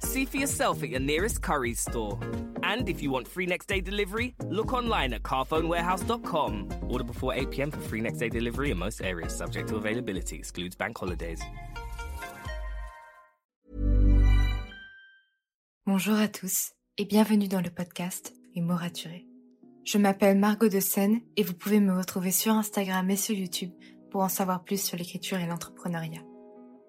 See for yourself at your nearest Curry's store. And if you want free next day delivery, look online at carphonewarehouse.com. Order before 8 pm for free next day delivery in most areas, subject to availability, excludes bank holidays. Bonjour à tous et bienvenue dans le podcast Les mots raturés. Je m'appelle Margot de Seine et vous pouvez me retrouver sur Instagram et sur YouTube pour en savoir plus sur l'écriture et l'entrepreneuriat.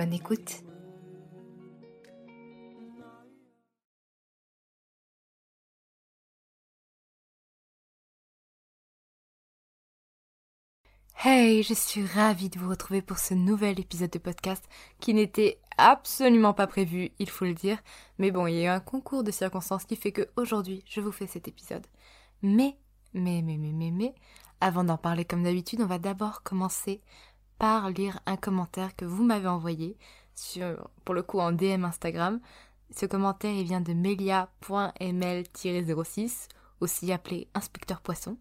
Bonne écoute Hey, je suis ravie de vous retrouver pour ce nouvel épisode de podcast qui n'était absolument pas prévu, il faut le dire. Mais bon, il y a eu un concours de circonstances qui fait que aujourd'hui, je vous fais cet épisode. Mais, mais, mais, mais, mais, mais, avant d'en parler comme d'habitude, on va d'abord commencer par lire un commentaire que vous m'avez envoyé sur, pour le coup, en DM Instagram. Ce commentaire, il vient de melia.ml-06, aussi appelé Inspecteur Poisson.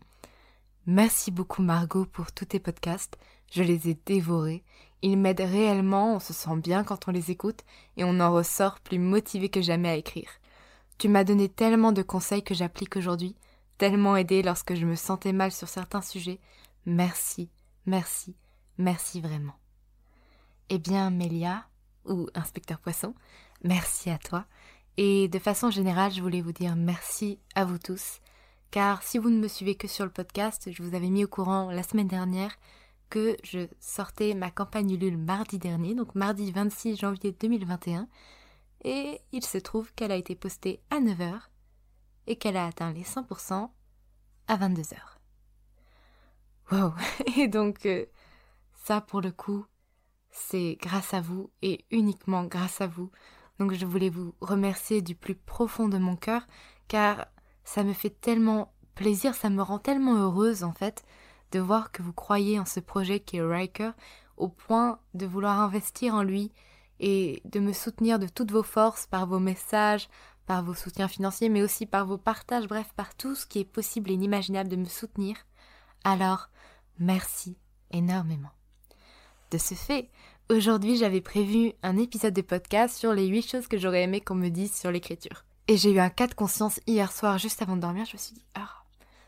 Merci beaucoup Margot pour tous tes podcasts. Je les ai dévorés. Ils m'aident réellement, on se sent bien quand on les écoute et on en ressort plus motivé que jamais à écrire. Tu m'as donné tellement de conseils que j'applique aujourd'hui, tellement aidé lorsque je me sentais mal sur certains sujets. Merci, merci, merci vraiment. Eh bien, Mélia, ou inspecteur poisson, merci à toi. Et de façon générale, je voulais vous dire merci à vous tous car si vous ne me suivez que sur le podcast, je vous avais mis au courant la semaine dernière que je sortais ma campagne Ulule mardi dernier, donc mardi 26 janvier 2021, et il se trouve qu'elle a été postée à 9h et qu'elle a atteint les 100% à 22h. Wow Et donc euh, ça pour le coup, c'est grâce à vous et uniquement grâce à vous. Donc je voulais vous remercier du plus profond de mon cœur car ça me fait tellement plaisir, ça me rend tellement heureuse en fait de voir que vous croyez en ce projet qui est Riker au point de vouloir investir en lui et de me soutenir de toutes vos forces par vos messages, par vos soutiens financiers, mais aussi par vos partages, bref, par tout ce qui est possible et inimaginable de me soutenir. Alors, merci énormément. De ce fait, aujourd'hui j'avais prévu un épisode de podcast sur les 8 choses que j'aurais aimé qu'on me dise sur l'écriture. Et j'ai eu un cas de conscience hier soir, juste avant de dormir. Je me suis dit, ah,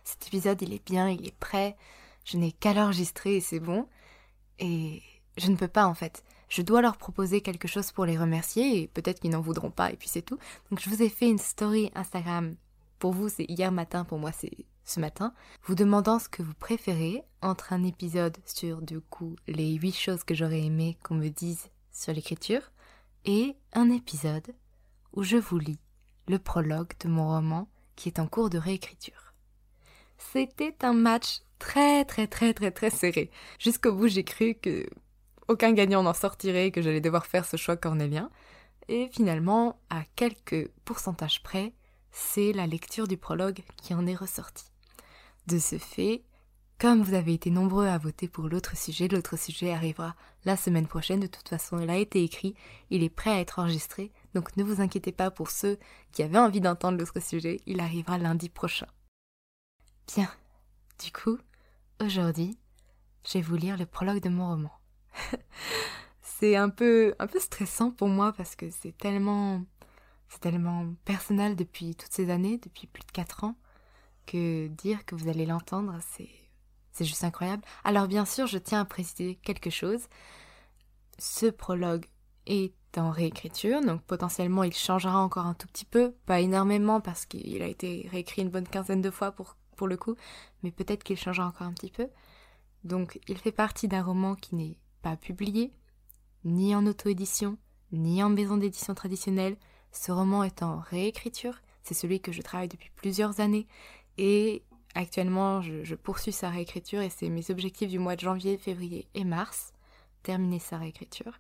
cet épisode, il est bien, il est prêt. Je n'ai qu'à l'enregistrer et c'est bon. Et je ne peux pas, en fait. Je dois leur proposer quelque chose pour les remercier et peut-être qu'ils n'en voudront pas et puis c'est tout. Donc je vous ai fait une story Instagram. Pour vous, c'est hier matin, pour moi, c'est ce matin. Vous demandant ce que vous préférez entre un épisode sur, du coup, les huit choses que j'aurais aimé qu'on me dise sur l'écriture et un épisode où je vous lis le prologue de mon roman qui est en cours de réécriture. C'était un match très très très très très serré. Jusqu'au bout j'ai cru que aucun gagnant n'en sortirait, que j'allais devoir faire ce choix cornélien. Et finalement, à quelques pourcentages près, c'est la lecture du prologue qui en est ressortie. De ce fait, comme vous avez été nombreux à voter pour l'autre sujet, l'autre sujet arrivera la semaine prochaine. De toute façon, il a été écrit, il est prêt à être enregistré. Donc ne vous inquiétez pas pour ceux qui avaient envie d'entendre l'autre sujet, il arrivera lundi prochain. Bien. Du coup, aujourd'hui, je vais vous lire le prologue de mon roman. c'est un peu, un peu stressant pour moi parce que c'est tellement, c'est tellement personnel depuis toutes ces années, depuis plus de quatre ans, que dire que vous allez l'entendre, c'est, juste incroyable. Alors bien sûr, je tiens à préciser quelque chose. Ce prologue est en réécriture, donc potentiellement il changera encore un tout petit peu, pas énormément parce qu'il a été réécrit une bonne quinzaine de fois pour, pour le coup, mais peut-être qu'il changera encore un petit peu. Donc il fait partie d'un roman qui n'est pas publié, ni en auto-édition, ni en maison d'édition traditionnelle. Ce roman est en réécriture, c'est celui que je travaille depuis plusieurs années, et actuellement je, poursuis sa réécriture, et c'est mes objectifs du mois de janvier, février et mars, terminer sa réécriture.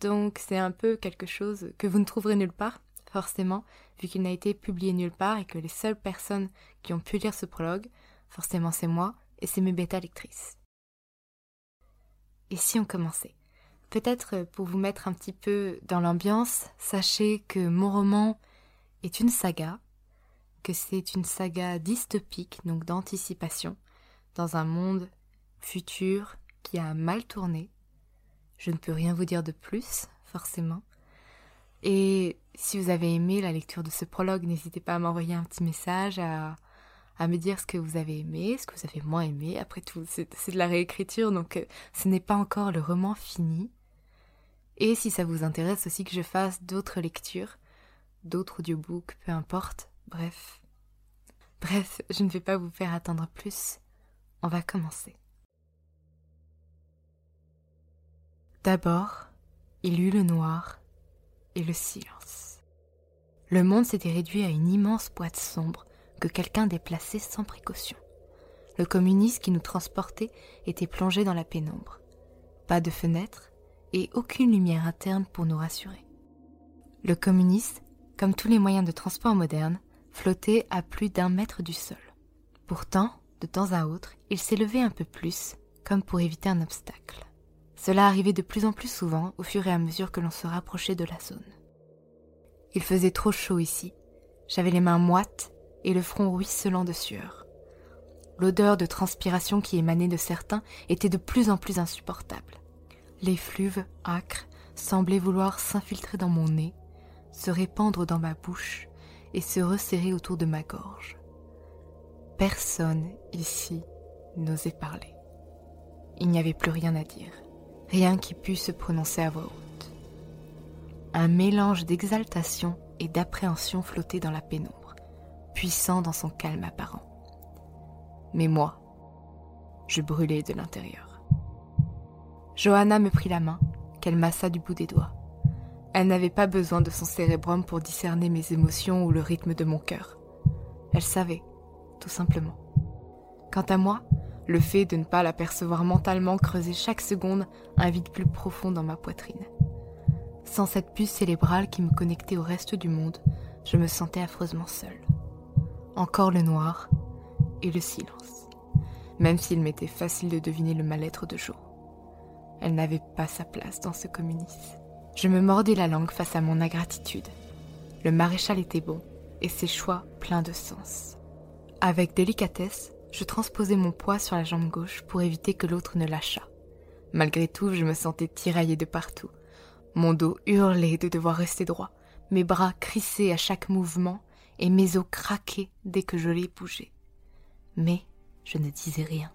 Donc c'est un peu quelque chose que vous ne trouverez nulle part, forcément, vu qu'il n'a été publié nulle part et que les seules personnes qui ont pu lire ce prologue, forcément c'est moi et c'est mes bêta lectrices. Et si on commençait? Peut-être pour vous mettre un petit peu dans l'ambiance, sachez que mon roman est une saga, que c'est une saga dystopique, donc d'anticipation, dans un monde futur qui a mal tourné, je ne peux rien vous dire de plus, forcément. Et si vous avez aimé la lecture de ce prologue, n'hésitez pas à m'envoyer un petit message, à, me dire ce que vous avez aimé, ce que vous avez moins aimé. Après tout, c'est de la réécriture, donc euh, ce n'est pas encore le roman fini. Et si ça vous intéresse aussi que je fasse d'autres lectures, d'autres audiobooks, peu importe, bref. Bref, je ne vais pas vous faire attendre plus. On va commencer. D'abord, il y eut le noir et le silence. Le monde s'était réduit à une immense boîte sombre que quelqu'un déplaçait sans précaution. Le communiste qui nous transportait était plongé dans la pénombre. Pas de fenêtre et aucune lumière interne pour nous rassurer. Le communiste, comme tous les moyens de transport modernes, flottait à plus d'un mètre du sol. Pourtant, de temps à autre, il s'élevait un peu plus, comme pour éviter un obstacle. Cela arrivait de plus en plus souvent au fur et à mesure que l'on se rapprochait de la zone. Il faisait trop chaud ici. J'avais les mains moites et le front ruisselant de sueur. L'odeur de transpiration qui émanait de certains était de plus en plus insupportable. Les fluves âcres semblaient vouloir s'infiltrer dans mon nez, se répandre dans ma bouche et se resserrer autour de ma gorge. Personne ici n'osait parler. Il n'y avait plus rien à dire rien qui pût se prononcer à voix haute. Un mélange d'exaltation et d'appréhension flottait dans la pénombre, puissant dans son calme apparent. Mais moi, je brûlais de l'intérieur. Johanna me prit la main, qu'elle massa du bout des doigts. Elle n'avait pas besoin de son cérébrum pour discerner mes émotions ou le rythme de mon cœur. Elle savait, tout simplement. Quant à moi, le fait de ne pas l'apercevoir mentalement creusait chaque seconde un vide plus profond dans ma poitrine. Sans cette puce cérébrale qui me connectait au reste du monde, je me sentais affreusement seule. Encore le noir et le silence, même s'il m'était facile de deviner le mal-être de Jo. Elle n'avait pas sa place dans ce communisme. Je me mordis la langue face à mon ingratitude. Le maréchal était bon, et ses choix pleins de sens. Avec délicatesse, je transposai mon poids sur la jambe gauche pour éviter que l'autre ne lâchât. Malgré tout, je me sentais tiraillée de partout. Mon dos hurlait de devoir rester droit, mes bras crissaient à chaque mouvement et mes os craquaient dès que je les bougeais. Mais je ne disais rien,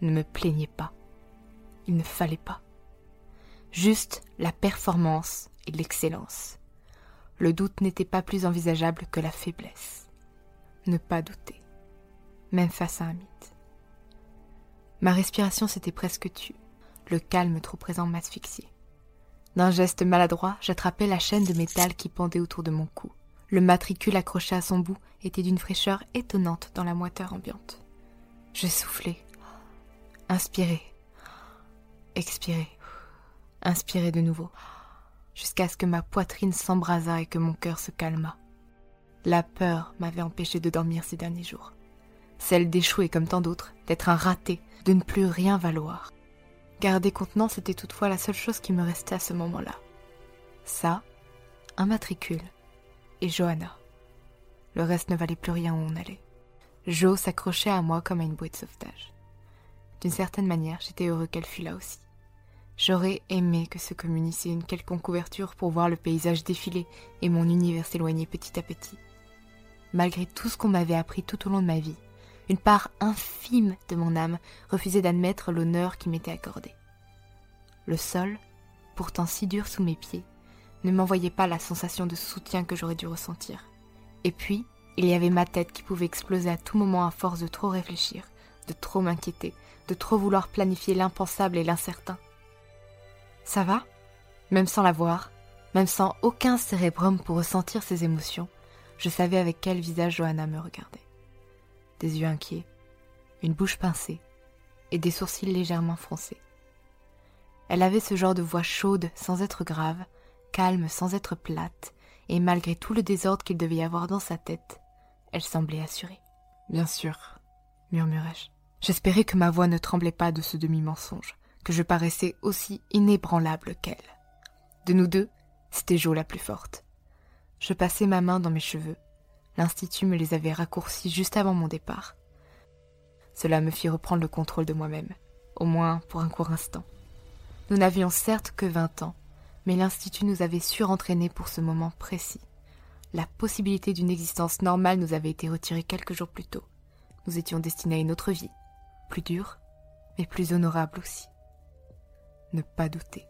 ne me plaignais pas. Il ne fallait pas. Juste la performance et l'excellence. Le doute n'était pas plus envisageable que la faiblesse. Ne pas douter même face à un mythe. Ma respiration s'était presque tue, le calme trop présent m'asphyxiait. D'un geste maladroit, j'attrapais la chaîne de métal qui pendait autour de mon cou. Le matricule accroché à son bout était d'une fraîcheur étonnante dans la moiteur ambiante. Je soufflais, inspirais, expirais, inspirais de nouveau, jusqu'à ce que ma poitrine s'embrasât et que mon cœur se calma. La peur m'avait empêché de dormir ces derniers jours celle d'échouer comme tant d'autres, d'être un raté, de ne plus rien valoir. Garder contenance était toutefois la seule chose qui me restait à ce moment-là. Ça, un matricule, et Johanna. Le reste ne valait plus rien où on allait. Jo s'accrochait à moi comme à une bouée de sauvetage. D'une certaine manière, j'étais heureux qu'elle fût là aussi. J'aurais aimé que se communissait une quelconque couverture pour voir le paysage défiler et mon univers s'éloigner petit à petit. Malgré tout ce qu'on m'avait appris tout au long de ma vie, une part infime de mon âme refusait d'admettre l'honneur qui m'était accordé. Le sol, pourtant si dur sous mes pieds, ne m'envoyait pas la sensation de soutien que j'aurais dû ressentir. Et puis, il y avait ma tête qui pouvait exploser à tout moment à force de trop réfléchir, de trop m'inquiéter, de trop vouloir planifier l'impensable et l'incertain. Ça va? Même sans la voir, même sans aucun cérébrum pour ressentir ses émotions, je savais avec quel visage Johanna me regardait. Des yeux inquiets, une bouche pincée et des sourcils légèrement froncés. Elle avait ce genre de voix chaude sans être grave, calme sans être plate, et malgré tout le désordre qu'il devait y avoir dans sa tête, elle semblait assurée. Bien sûr, murmurai-je. J'espérais que ma voix ne tremblait pas de ce demi-mensonge que je paraissais aussi inébranlable qu'elle. De nous deux, c'était Jo la plus forte. Je passai ma main dans mes cheveux. L'Institut me les avait raccourcis juste avant mon départ. Cela me fit reprendre le contrôle de moi-même, au moins pour un court instant. Nous n'avions certes que vingt ans, mais l'Institut nous avait surentraînés pour ce moment précis. La possibilité d'une existence normale nous avait été retirée quelques jours plus tôt. Nous étions destinés à une autre vie, plus dure, mais plus honorable aussi ne pas douter.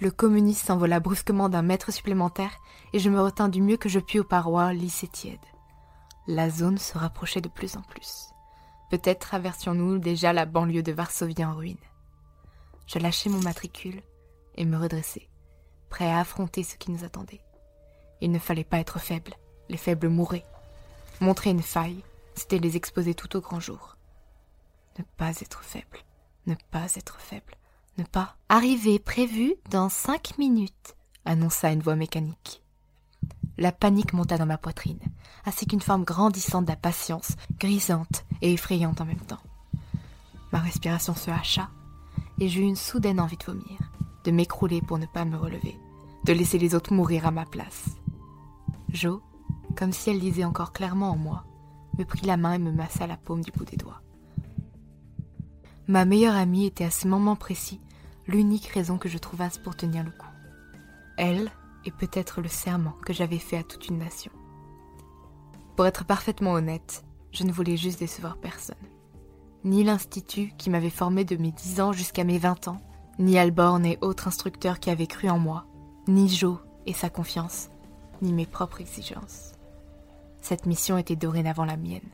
Le communiste s'envola brusquement d'un mètre supplémentaire et je me retins du mieux que je pus aux parois lisses et tièdes. La zone se rapprochait de plus en plus. Peut-être traversions-nous déjà la banlieue de Varsovie en ruine. Je lâchai mon matricule et me redressai, prêt à affronter ce qui nous attendait. Il ne fallait pas être faible, les faibles mouraient. Montrer une faille, c'était les exposer tout au grand jour. Ne pas être faible, ne pas être faible ne pas arriver prévu dans cinq minutes, annonça une voix mécanique. La panique monta dans ma poitrine, ainsi qu'une forme grandissante d'impatience, grisante et effrayante en même temps. Ma respiration se hacha, et j'eus une soudaine envie de vomir, de m'écrouler pour ne pas me relever, de laisser les autres mourir à ma place. Jo, comme si elle lisait encore clairement en moi, me prit la main et me massa la paume du bout des doigts. Ma meilleure amie était à ce moment précis l'unique raison que je trouvasse pour tenir le coup. Elle et peut-être le serment que j'avais fait à toute une nation. Pour être parfaitement honnête, je ne voulais juste décevoir personne. Ni l'Institut qui m'avait formé de mes dix ans jusqu'à mes vingt ans, ni Alborn et autres instructeurs qui avaient cru en moi, ni Joe et sa confiance, ni mes propres exigences. Cette mission était dorénavant la mienne.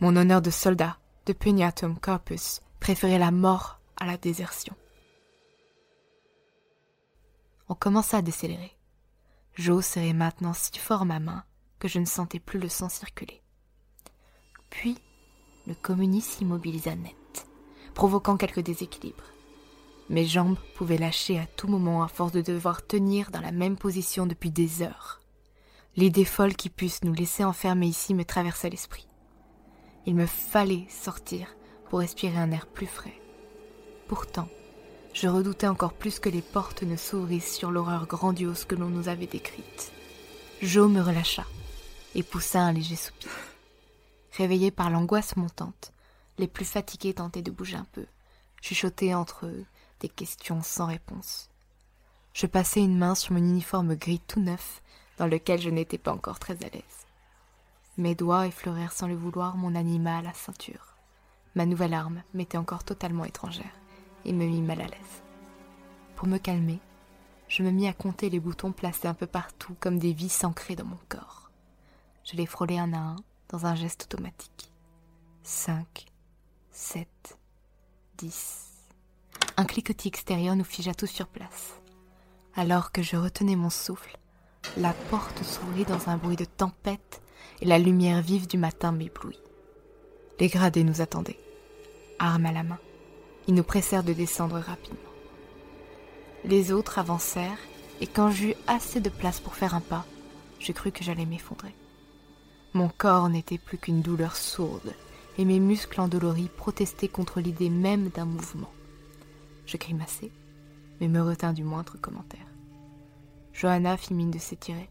Mon honneur de soldat, de Puniatum Corpus, préférait la mort la désertion. On commença à décélérer. Joe serrait maintenant si fort ma main que je ne sentais plus le sang circuler. Puis, le communiste s'immobilisa net, provoquant quelques déséquilibres. Mes jambes pouvaient lâcher à tout moment à force de devoir tenir dans la même position depuis des heures. L'idée folle qui puisse nous laisser enfermer ici me traversa l'esprit. Il me fallait sortir pour respirer un air plus frais. Pourtant, je redoutais encore plus que les portes ne s'ouvrissent sur l'horreur grandiose que l'on nous avait décrite. Joe me relâcha et poussa un léger soupir. Réveillé par l'angoisse montante, les plus fatigués tentaient de bouger un peu, chuchotaient entre eux des questions sans réponse. Je passai une main sur mon uniforme gris tout neuf, dans lequel je n'étais pas encore très à l'aise. Mes doigts effleurèrent sans le vouloir mon animal à la ceinture. Ma nouvelle arme m'était encore totalement étrangère et me mit mal à l'aise. Pour me calmer, je me mis à compter les boutons placés un peu partout comme des vis ancrées dans mon corps. Je les frôlai un à un dans un geste automatique. Cinq, sept, dix. Un cliquetis extérieur nous figea tous sur place. Alors que je retenais mon souffle, la porte s'ouvrit dans un bruit de tempête et la lumière vive du matin m'éblouit. Les gradés nous attendaient, armes à la main. Ils nous pressèrent de descendre rapidement. Les autres avancèrent, et quand j'eus assez de place pour faire un pas, je crus que j'allais m'effondrer. Mon corps n'était plus qu'une douleur sourde, et mes muscles endoloris protestaient contre l'idée même d'un mouvement. Je grimaçai, mais me retins du moindre commentaire. Johanna fit mine de s'étirer,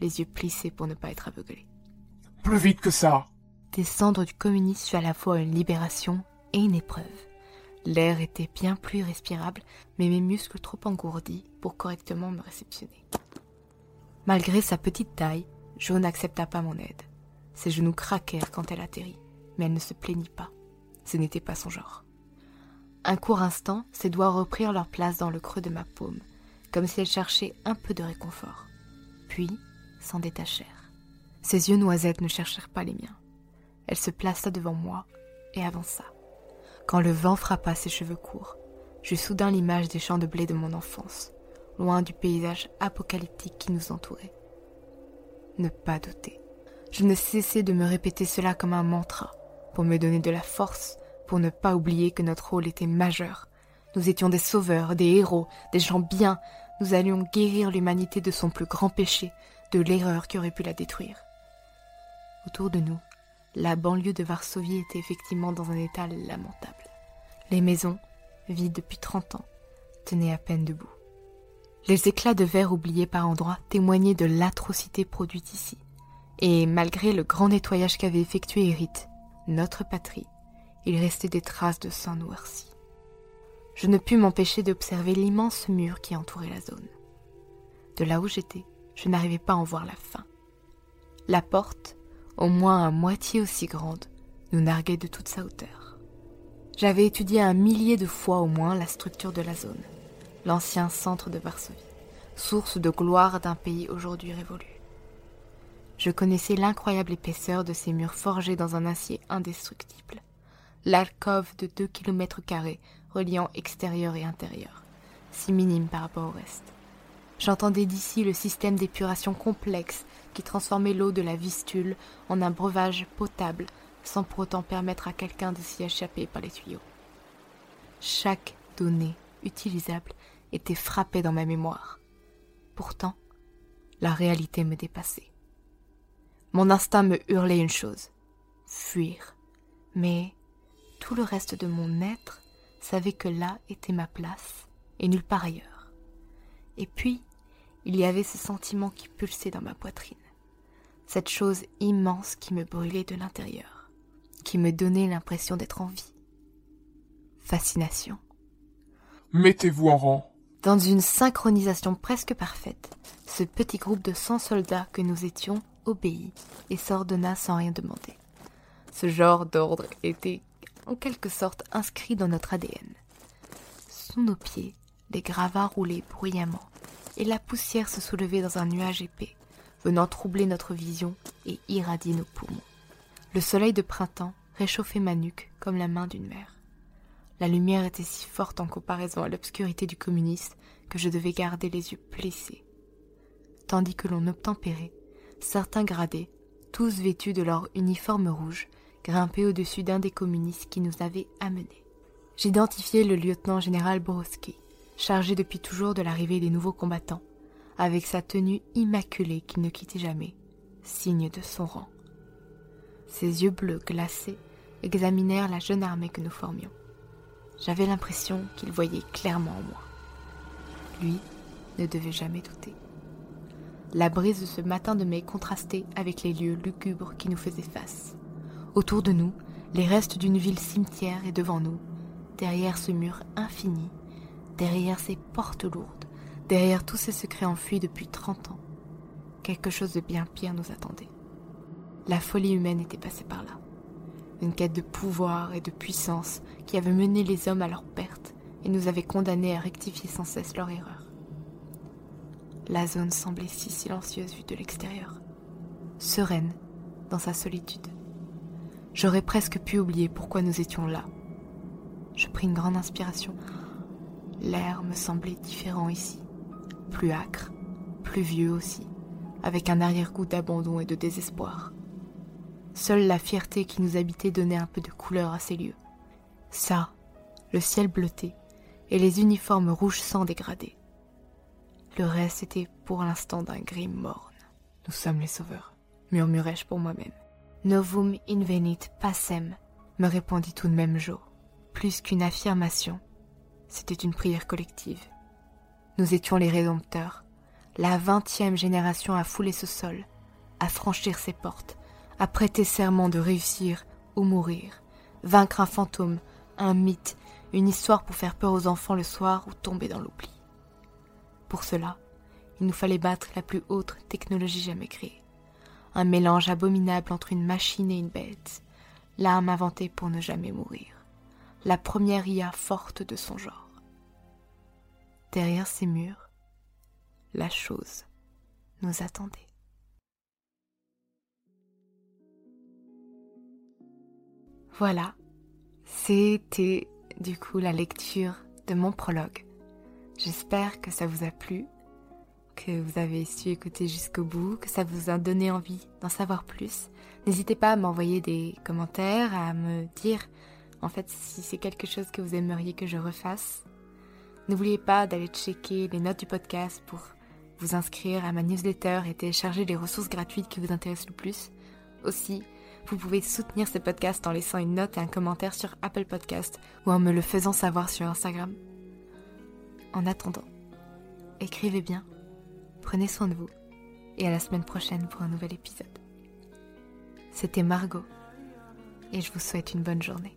les yeux plissés pour ne pas être aveuglée. Plus vite que ça Descendre du communisme fut à la fois une libération et une épreuve. L'air était bien plus respirable, mais mes muscles trop engourdis pour correctement me réceptionner. Malgré sa petite taille, Jo n'accepta pas mon aide. Ses genoux craquèrent quand elle atterrit, mais elle ne se plaignit pas. Ce n'était pas son genre. Un court instant, ses doigts reprirent leur place dans le creux de ma paume, comme si elle cherchait un peu de réconfort. Puis s'en détachèrent. Ses yeux noisettes ne cherchèrent pas les miens. Elle se plaça devant moi et avança. Quand le vent frappa ses cheveux courts, j'eus soudain l'image des champs de blé de mon enfance, loin du paysage apocalyptique qui nous entourait. Ne pas douter. Je ne cessais de me répéter cela comme un mantra, pour me donner de la force, pour ne pas oublier que notre rôle était majeur. Nous étions des sauveurs, des héros, des gens bien. Nous allions guérir l'humanité de son plus grand péché, de l'erreur qui aurait pu la détruire. Autour de nous, la banlieue de Varsovie était effectivement dans un état lamentable. Les maisons, vides depuis trente ans, tenaient à peine debout. Les éclats de verre oubliés par endroits témoignaient de l'atrocité produite ici. Et malgré le grand nettoyage qu'avait effectué Hérite, notre patrie, il restait des traces de sang noirci. Je ne pus m'empêcher d'observer l'immense mur qui entourait la zone. De là où j'étais, je n'arrivais pas à en voir la fin. La porte, au moins à moitié aussi grande, nous narguait de toute sa hauteur. J'avais étudié un millier de fois au moins la structure de la zone, l'ancien centre de Varsovie, source de gloire d'un pays aujourd'hui révolu. Je connaissais l'incroyable épaisseur de ces murs forgés dans un acier indestructible, l'alcôve de deux kilomètres carrés reliant extérieur et intérieur, si minime par rapport au reste. J'entendais d'ici le système d'épuration complexe qui transformait l'eau de la Vistule en un breuvage potable sans pour autant permettre à quelqu'un de s'y échapper par les tuyaux. Chaque donnée utilisable était frappée dans ma mémoire. Pourtant, la réalité me dépassait. Mon instinct me hurlait une chose fuir. Mais tout le reste de mon être savait que là était ma place et nulle part ailleurs. Et puis, il y avait ce sentiment qui pulsait dans ma poitrine, cette chose immense qui me brûlait de l'intérieur, qui me donnait l'impression d'être en vie. Fascination. Mettez-vous en rang. Dans une synchronisation presque parfaite, ce petit groupe de cent soldats que nous étions obéit et s'ordonna sans rien demander. Ce genre d'ordre était en quelque sorte inscrit dans notre ADN. Sous nos pieds, les gravats roulaient bruyamment, et la poussière se soulevait dans un nuage épais, venant troubler notre vision et irradier nos poumons. Le soleil de printemps réchauffait ma nuque comme la main d'une mère. La lumière était si forte en comparaison à l'obscurité du communiste que je devais garder les yeux plissés. Tandis que l'on obtempérait, certains gradés, tous vêtus de leur uniforme rouge, grimpé au-dessus d'un des communistes qui nous avait amenés. J'identifiai le lieutenant-général Borowski, chargé depuis toujours de l'arrivée des nouveaux combattants, avec sa tenue immaculée qu'il ne quittait jamais, signe de son rang. Ses yeux bleus glacés examinèrent la jeune armée que nous formions. J'avais l'impression qu'il voyait clairement en moi. Lui ne devait jamais douter. La brise de ce matin de mai contrastait avec les lieux lugubres qui nous faisaient face. Autour de nous, les restes d'une ville cimetière et devant nous, derrière ce mur infini, derrière ces portes lourdes, derrière tous ces secrets enfuis depuis trente ans, quelque chose de bien pire nous attendait. La folie humaine était passée par là. Une quête de pouvoir et de puissance qui avait mené les hommes à leur perte et nous avait condamnés à rectifier sans cesse leur erreur. La zone semblait si silencieuse vue de l'extérieur, sereine dans sa solitude. J'aurais presque pu oublier pourquoi nous étions là. Je pris une grande inspiration. L'air me semblait différent ici, plus âcre, plus vieux aussi, avec un arrière-goût d'abandon et de désespoir. Seule la fierté qui nous habitait donnait un peu de couleur à ces lieux. Ça, le ciel bleuté et les uniformes rouges sans dégradés. Le reste était pour l'instant d'un gris morne. Nous sommes les sauveurs, murmurai-je pour moi-même. Novum invenit passem, me répondit tout de même Joe. Plus qu'une affirmation, c'était une prière collective. Nous étions les rédempteurs, la vingtième génération à fouler ce sol, à franchir ses portes, à prêter serment de réussir ou mourir, vaincre un fantôme, un mythe, une histoire pour faire peur aux enfants le soir ou tomber dans l'oubli. Pour cela, il nous fallait battre la plus haute technologie jamais créée. Un mélange abominable entre une machine et une bête, l'arme inventée pour ne jamais mourir, la première IA forte de son genre. Derrière ces murs, la chose nous attendait. Voilà, c'était du coup la lecture de mon prologue. J'espère que ça vous a plu, que vous avez su écouter jusqu'au bout, que ça vous a donné envie d'en savoir plus. N'hésitez pas à m'envoyer des commentaires, à me dire en fait si c'est quelque chose que vous aimeriez que je refasse. N'oubliez pas d'aller checker les notes du podcast pour vous inscrire à ma newsletter et télécharger les ressources gratuites qui vous intéressent le plus. Aussi, vous pouvez soutenir ce podcast en laissant une note et un commentaire sur Apple Podcast ou en me le faisant savoir sur Instagram. En attendant, écrivez bien, prenez soin de vous et à la semaine prochaine pour un nouvel épisode. C'était Margot et je vous souhaite une bonne journée.